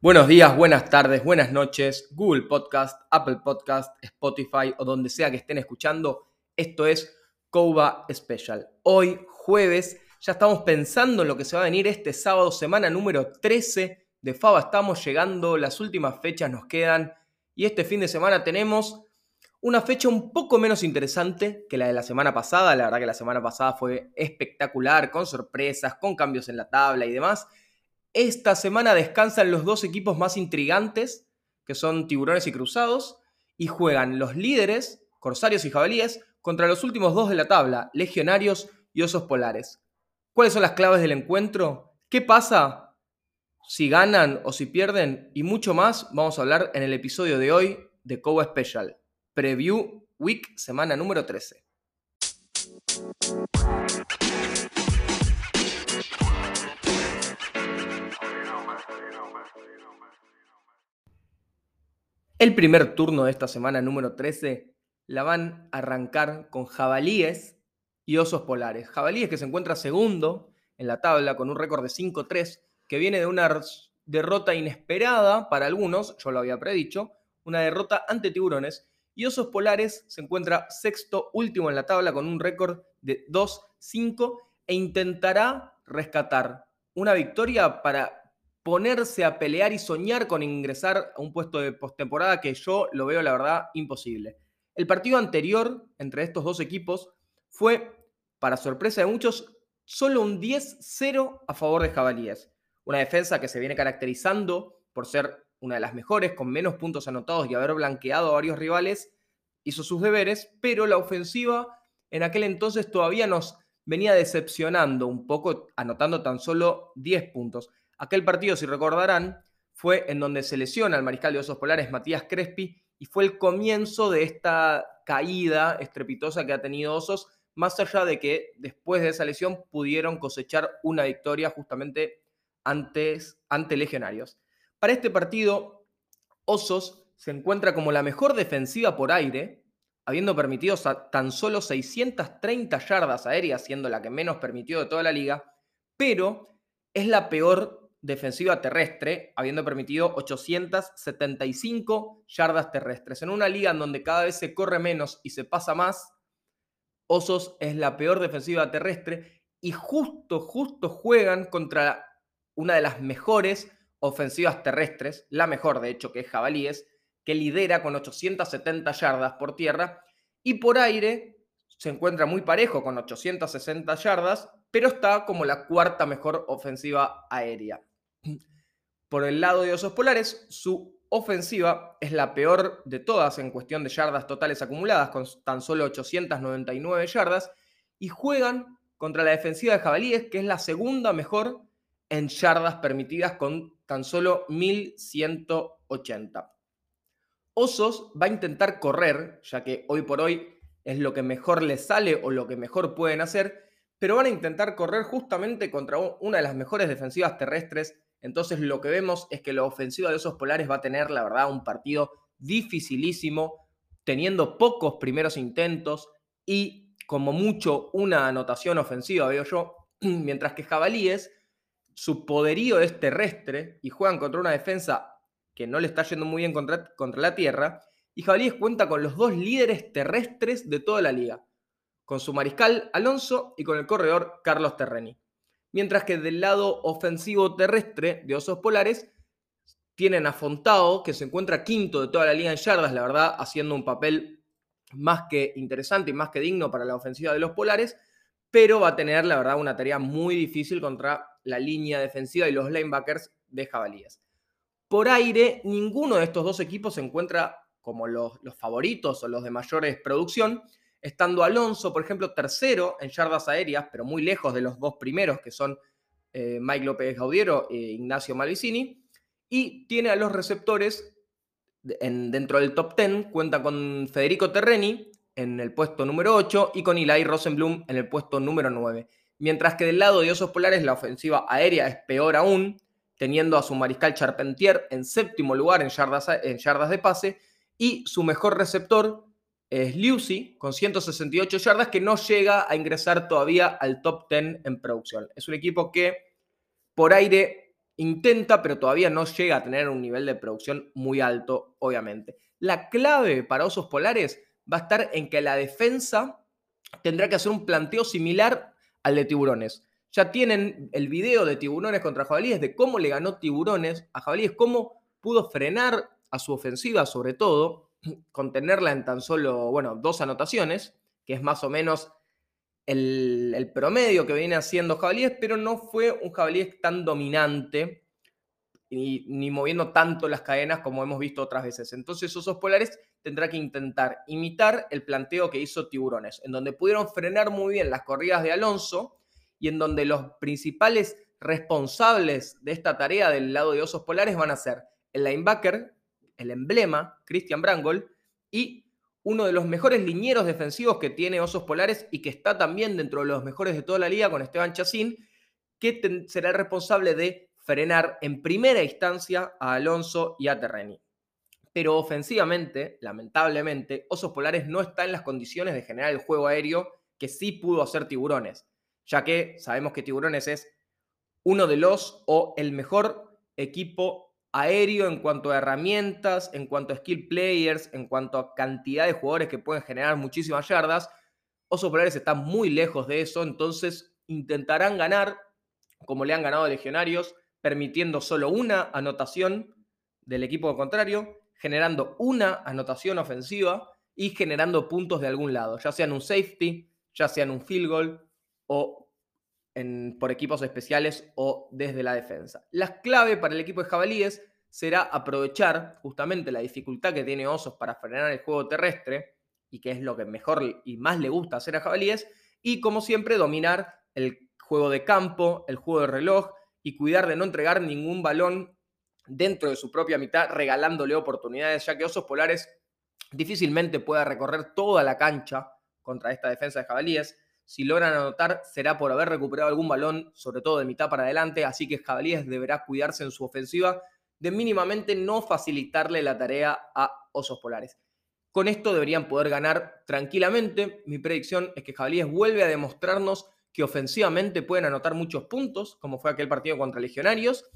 Buenos días, buenas tardes, buenas noches, Google Podcast, Apple Podcast, Spotify o donde sea que estén escuchando. Esto es Coba Special. Hoy, jueves, ya estamos pensando en lo que se va a venir este sábado, semana número 13 de FABA. Estamos llegando, las últimas fechas nos quedan y este fin de semana tenemos una fecha un poco menos interesante que la de la semana pasada. La verdad que la semana pasada fue espectacular, con sorpresas, con cambios en la tabla y demás. Esta semana descansan los dos equipos más intrigantes, que son Tiburones y Cruzados, y juegan los líderes, Corsarios y Jabalíes, contra los últimos dos de la tabla, Legionarios y Osos Polares. ¿Cuáles son las claves del encuentro? ¿Qué pasa si ganan o si pierden? Y mucho más vamos a hablar en el episodio de hoy de Coba Special. Preview Week, semana número 13. El primer turno de esta semana número 13 la van a arrancar con jabalíes y osos polares. Jabalíes que se encuentra segundo en la tabla con un récord de 5-3, que viene de una derrota inesperada para algunos, yo lo había predicho, una derrota ante tiburones. Y Osos Polares se encuentra sexto último en la tabla con un récord de 2-5 e intentará rescatar una victoria para ponerse a pelear y soñar con ingresar a un puesto de postemporada que yo lo veo, la verdad, imposible. El partido anterior entre estos dos equipos fue, para sorpresa de muchos, solo un 10-0 a favor de Jabalíes. Una defensa que se viene caracterizando por ser una de las mejores, con menos puntos anotados y haber blanqueado a varios rivales, hizo sus deberes, pero la ofensiva en aquel entonces todavía nos venía decepcionando un poco, anotando tan solo 10 puntos. Aquel partido, si recordarán, fue en donde se lesiona al mariscal de Osos Polares Matías Crespi y fue el comienzo de esta caída estrepitosa que ha tenido Osos, más allá de que después de esa lesión pudieron cosechar una victoria justamente antes, ante Legionarios. Para este partido, Osos se encuentra como la mejor defensiva por aire, habiendo permitido tan solo 630 yardas aéreas, siendo la que menos permitió de toda la liga, pero es la peor defensiva terrestre, habiendo permitido 875 yardas terrestres. En una liga en donde cada vez se corre menos y se pasa más, Osos es la peor defensiva terrestre y justo, justo juegan contra una de las mejores ofensivas terrestres, la mejor de hecho, que es Jabalíes, que lidera con 870 yardas por tierra y por aire se encuentra muy parejo con 860 yardas, pero está como la cuarta mejor ofensiva aérea. Por el lado de Osos Polares, su ofensiva es la peor de todas en cuestión de yardas totales acumuladas, con tan solo 899 yardas, y juegan contra la defensiva de Jabalíes, que es la segunda mejor en yardas permitidas, con tan solo 1180. Osos va a intentar correr, ya que hoy por hoy es lo que mejor les sale o lo que mejor pueden hacer, pero van a intentar correr justamente contra una de las mejores defensivas terrestres entonces lo que vemos es que la ofensiva de esos polares va a tener, la verdad, un partido dificilísimo, teniendo pocos primeros intentos y como mucho una anotación ofensiva, veo yo, mientras que Jabalíes, su poderío es terrestre y juegan contra una defensa que no le está yendo muy bien contra, contra la tierra, y Jabalíes cuenta con los dos líderes terrestres de toda la liga, con su mariscal Alonso y con el corredor Carlos Terreni. Mientras que del lado ofensivo terrestre de Osos Polares tienen a Fontao, que se encuentra quinto de toda la liga en yardas, la verdad, haciendo un papel más que interesante y más que digno para la ofensiva de los Polares, pero va a tener, la verdad, una tarea muy difícil contra la línea defensiva y los linebackers de Jabalíes. Por aire, ninguno de estos dos equipos se encuentra como los, favoritos o los de mayores producción, estando Alonso, por ejemplo, tercero en yardas aéreas, pero muy lejos de los dos primeros, que son eh, Mike López Gaudiero e Ignacio Malvicini, y tiene a los receptores dentro del top 10, cuenta con Federico Terreni en el puesto número 8 y con Eli Rosenblum en el puesto número 9. Mientras que del lado de Osos Polares la ofensiva aérea es peor aún, teniendo a su mariscal Charpentier en séptimo lugar en yardas, en yardas de pase y su mejor receptor es Lucy con 168 yardas que no llega a ingresar todavía al top 10 en producción. Es un equipo que por aire intenta, pero todavía no llega a tener un nivel de producción muy alto, obviamente. La clave para Osos Polares va a estar en que la defensa tendrá que hacer un planteo similar al de Tiburones. Ya tienen el video de Tiburones contra Jabalíes, de cómo le ganó Tiburones a Jabalíes, cómo pudo frenar a su ofensiva, sobre todo, contenerla en tan solo, bueno, dos anotaciones, que es más o menos el, promedio que viene haciendo Jabalíes, pero no fue un Jabalíes tan dominante ni, moviendo tanto las cadenas como hemos visto otras veces. Entonces Osos Polares tendrá que intentar imitar el planteo que hizo Tiburones, en donde pudieron frenar muy bien las corridas de Alonso y en donde los principales responsables de esta tarea del lado de Osos Polares van a ser el linebacker, el emblema, Christian Brangol, y uno de los mejores linieros defensivos que tiene Osos Polares y que está también dentro de los mejores de toda la liga con Esteban Chacín, que será el responsable de frenar en primera instancia a Alonso y a Terreni. Pero ofensivamente, lamentablemente, Osos Polares no está en las condiciones de generar el juego aéreo que sí pudo hacer Tiburones, ya que sabemos que Tiburones es uno de los o el mejor equipo aéreo en cuanto a herramientas, en cuanto a skill players, en cuanto a cantidad de jugadores que pueden generar muchísimas yardas. Osos Polares están muy lejos de eso, entonces intentarán ganar como le han ganado a Legionarios, permitiendo solo una anotación del equipo contrario, generando una anotación ofensiva y generando puntos de algún lado, ya sean un safety, ya sean un field goal o por equipos especiales o desde la defensa. La clave para el equipo de jabalíes será aprovechar justamente la dificultad que tiene Osos para frenar el juego terrestre, y que es lo que mejor y más le gusta hacer a jabalíes, y como siempre dominar el juego de campo, el juego de reloj, y cuidar de no entregar ningún balón dentro de su propia mitad, regalándole oportunidades, ya que Osos Polares difícilmente pueda recorrer toda la cancha contra esta defensa de jabalíes. Si logran anotar, será por haber recuperado algún balón, sobre todo de mitad para adelante, así que Jabalíes deberá cuidarse en su ofensiva de mínimamente no facilitarle la tarea a Osos Polares. Con esto deberían poder ganar tranquilamente. Mi predicción es que Jabalíes vuelve a demostrarnos que ofensivamente pueden anotar muchos puntos, como fue aquel partido contra Legionarios,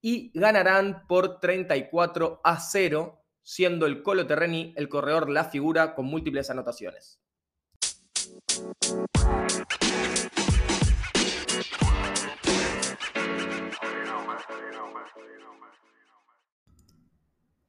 y ganarán por 34 a 0, siendo el Colo Terreni el corredor la figura con múltiples anotaciones.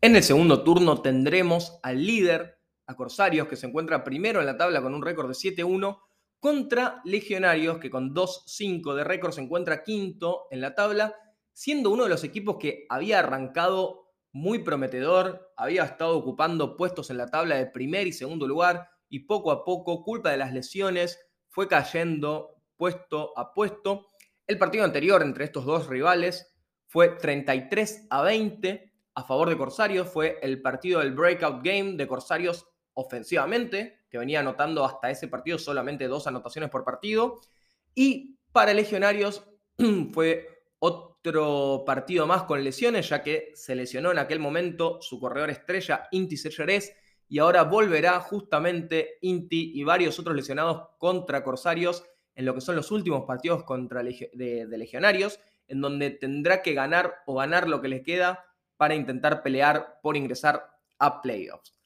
En el segundo turno tendremos al líder, a Corsarios, que se encuentra primero en la tabla con un récord de 7-1, contra Legionarios, que con 2-5 de récord se encuentra quinto en la tabla, siendo uno de los equipos que había arrancado muy prometedor, había estado ocupando puestos en la tabla de primer y segundo lugar, y poco a poco, culpa de las lesiones, fue cayendo puesto a puesto. El partido anterior entre estos dos rivales fue 33 a 20 a favor de Corsarios. Fue el partido del breakout game de Corsarios ofensivamente, que venía anotando hasta ese partido solamente dos anotaciones por partido. Y para Legionarios fue otro partido más con lesiones, ya que se lesionó en aquel momento su corredor estrella Inti Selleres y ahora volverá justamente Inti y varios otros lesionados contra Corsarios en lo que son los últimos partidos contra de, de Legionarios, en donde tendrá que ganar o ganar lo que les queda para intentar pelear por ingresar a playoffs.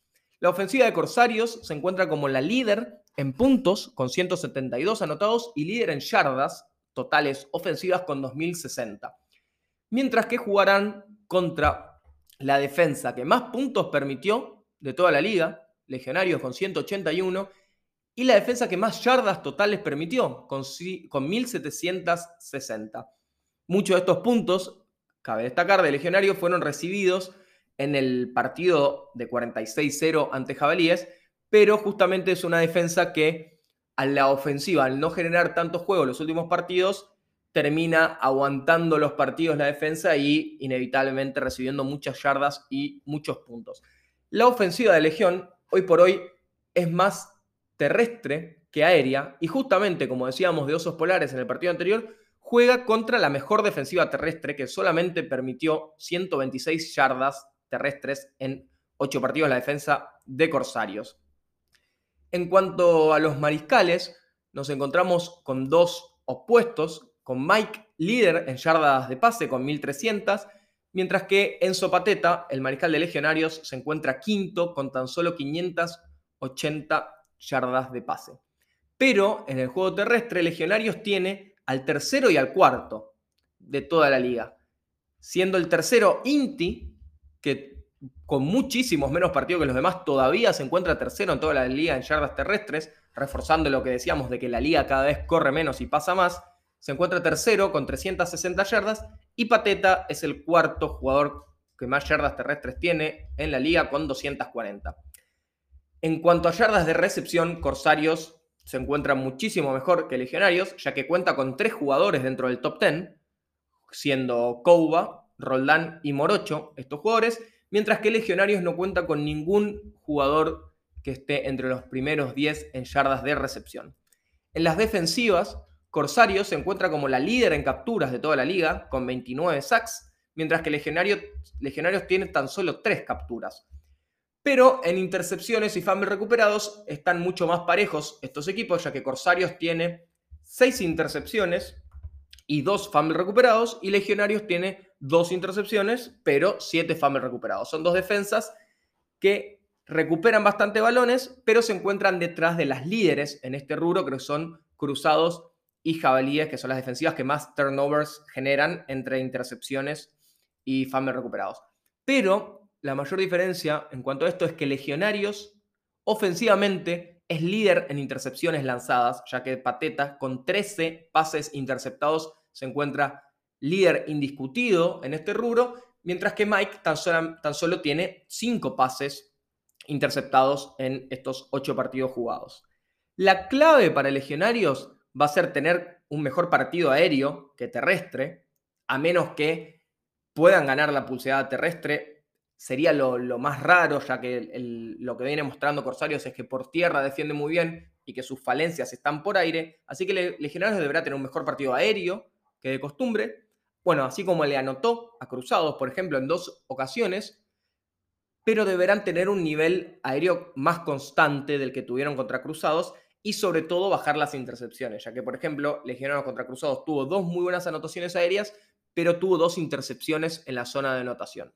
La ofensiva de Corsarios se encuentra como la líder en puntos con 172 anotados y líder en yardas totales ofensivas con 2060. Mientras que jugarán contra la defensa que más puntos permitió de toda la liga, Legionarios con 181, y la defensa que más yardas totales permitió, con, con 1760. Muchos de estos puntos cabe destacar, de Legionarios fueron recibidos en el partido de 46-0 ante Jabalíes, pero justamente es una defensa que a la ofensiva, al no generar tantos juegos los últimos partidos, termina aguantando los partidos la defensa y inevitablemente recibiendo muchas yardas y muchos puntos. La ofensiva de Legión, hoy por hoy, es más terrestre que aérea y justamente, como decíamos de Osos Polares en el partido anterior, juega contra la mejor defensiva terrestre que solamente permitió 126 yardas terrestres en 8 partidos la defensa de Corsarios. En cuanto a los mariscales, nos encontramos con dos opuestos, con Mike líder en yardas de pase con 1300, mientras que Enzo Pateta, el mariscal de Legionarios, se encuentra quinto con tan solo 580 yardas de pase. Pero en el juego terrestre, Legionarios tiene al tercero y al cuarto de toda la liga, siendo el tercero Inti, que con muchísimos menos partidos que los demás todavía se encuentra tercero en toda la liga en yardas terrestres, reforzando lo que decíamos de que la liga cada vez corre menos y pasa más, se encuentra tercero con 360 yardas y Pateta es el cuarto jugador que más yardas terrestres tiene en la liga con 240. En cuanto a yardas de recepción, Corsarios se encuentra muchísimo mejor que Legionarios, ya que cuenta con tres jugadores dentro del top 10, siendo Kouba, Roldán y Morocho, estos jugadores, mientras que Legionarios no cuenta con ningún jugador que esté entre los primeros 10 en yardas de recepción. En las defensivas, Corsario se encuentra como la líder en capturas de toda la liga, con 29 sacks, mientras que Legionarios tiene tan solo 3 capturas. Pero en intercepciones y fumbles recuperados están mucho más parejos estos equipos, ya que Corsarios tiene 6 intercepciones y 2 fumbles recuperados, y Legionarios tiene 2 intercepciones, pero 7 fumbles recuperados. Son dos defensas que recuperan bastante balones, pero se encuentran detrás de las líderes en este rubro, que son Cruzados y jabalíes, que son las defensivas que más turnovers generan entre intercepciones y fumbles recuperados. Pero la mayor diferencia en cuanto a esto es que Legionarios ofensivamente es líder en intercepciones lanzadas, ya que Pateta con 13 pases interceptados se encuentra líder indiscutido en este rubro, mientras que Mike tan solo, tiene 5 pases interceptados en estos 8 partidos jugados. La clave para Legionarios va a ser tener un mejor partido aéreo que terrestre, a menos que puedan ganar la pulseada terrestre. Sería lo, más raro, ya que lo que viene mostrando Corsarios es que por tierra defiende muy bien y que sus falencias están por aire. Así que Legionarios deberá tener un mejor partido aéreo que de costumbre. Bueno, así como le anotó a Cruzados, por ejemplo, en dos ocasiones, pero deberán tener un nivel aéreo más constante del que tuvieron contra Cruzados y sobre todo bajar las intercepciones, ya que por ejemplo Legionarios contra Cruzados tuvo dos muy buenas anotaciones aéreas, pero tuvo dos intercepciones en la zona de anotación.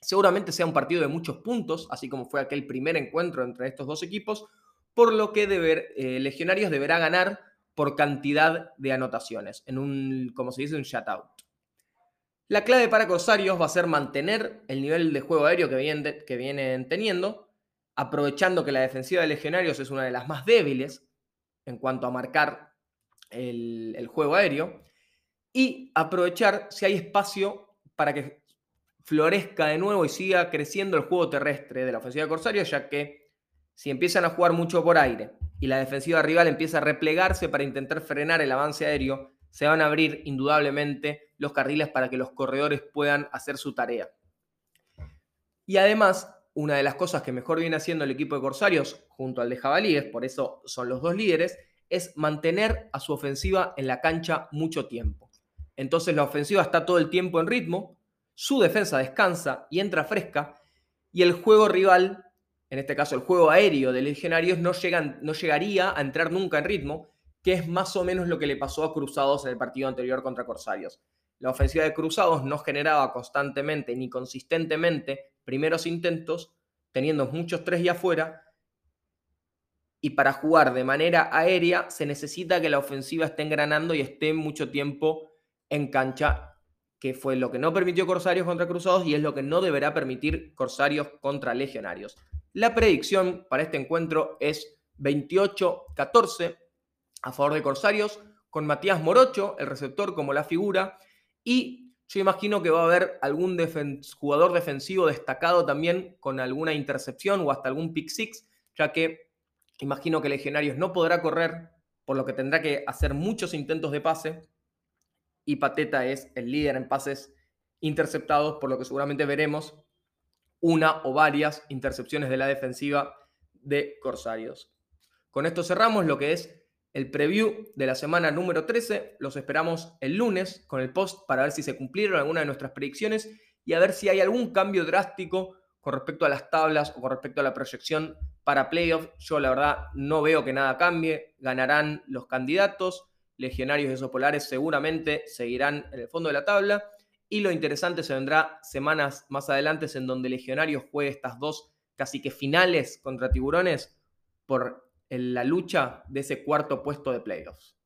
Seguramente sea un partido de muchos puntos, así como fue aquel primer encuentro entre estos dos equipos, por lo que eh, Legionarios deberá ganar por cantidad de anotaciones, en un, como se dice, un shutout. La clave para Corsarios va a ser mantener el nivel de juego aéreo que vienen teniendo, aprovechando que la defensiva de Legionarios es una de las más débiles en cuanto a marcar el, juego aéreo, y aprovechar si hay espacio para que florezca de nuevo y siga creciendo el juego terrestre de la ofensiva de Corsario, ya que si empiezan a jugar mucho por aire y la defensiva rival empieza a replegarse para intentar frenar el avance aéreo, se van a abrir indudablemente los carriles para que los corredores puedan hacer su tarea. Y además, una de las cosas que mejor viene haciendo el equipo de Corsarios junto al de Jabalíes, por eso son los dos líderes, es mantener a su ofensiva en la cancha mucho tiempo. Entonces la ofensiva está todo el tiempo en ritmo, su defensa descansa y entra fresca, y el juego rival, en este caso el juego aéreo de Legionarios, no, no llegaría a entrar nunca en ritmo, que es más o menos lo que le pasó a Cruzados en el partido anterior contra Corsarios. La ofensiva de Cruzados no generaba constantemente ni consistentemente primeros intentos, teniendo muchos tres y afuera, y para jugar de manera aérea se necesita que la ofensiva esté engranando y esté mucho tiempo en cancha, que fue lo que no permitió Corsarios contra Cruzados y es lo que no deberá permitir Corsarios contra Legionarios. La predicción para este encuentro es 28-14 a favor de Corsarios, con Matías Morocho, el receptor, como la figura, y yo imagino que va a haber algún jugador defensivo destacado también con alguna intercepción o hasta algún pick six, ya que imagino que Legionarios no podrá correr, por lo que tendrá que hacer muchos intentos de pase. Y Pateta es el líder en pases interceptados, por lo que seguramente veremos una o varias intercepciones de la defensiva de Corsarios. Con esto cerramos lo que es el preview de la semana número 13. Los esperamos el lunes con el post para ver si se cumplieron algunas de nuestras predicciones y a ver si hay algún cambio drástico con respecto a las tablas o con respecto a la proyección para playoffs. Yo la verdad no veo que nada cambie. Ganarán los candidatos. Legionarios y Osos Polares seguramente seguirán en el fondo de la tabla. Y lo interesante se vendrá semanas más adelante en donde Legionarios juegue estas dos casi que finales contra Tiburones por en la lucha de ese cuarto puesto de playoffs.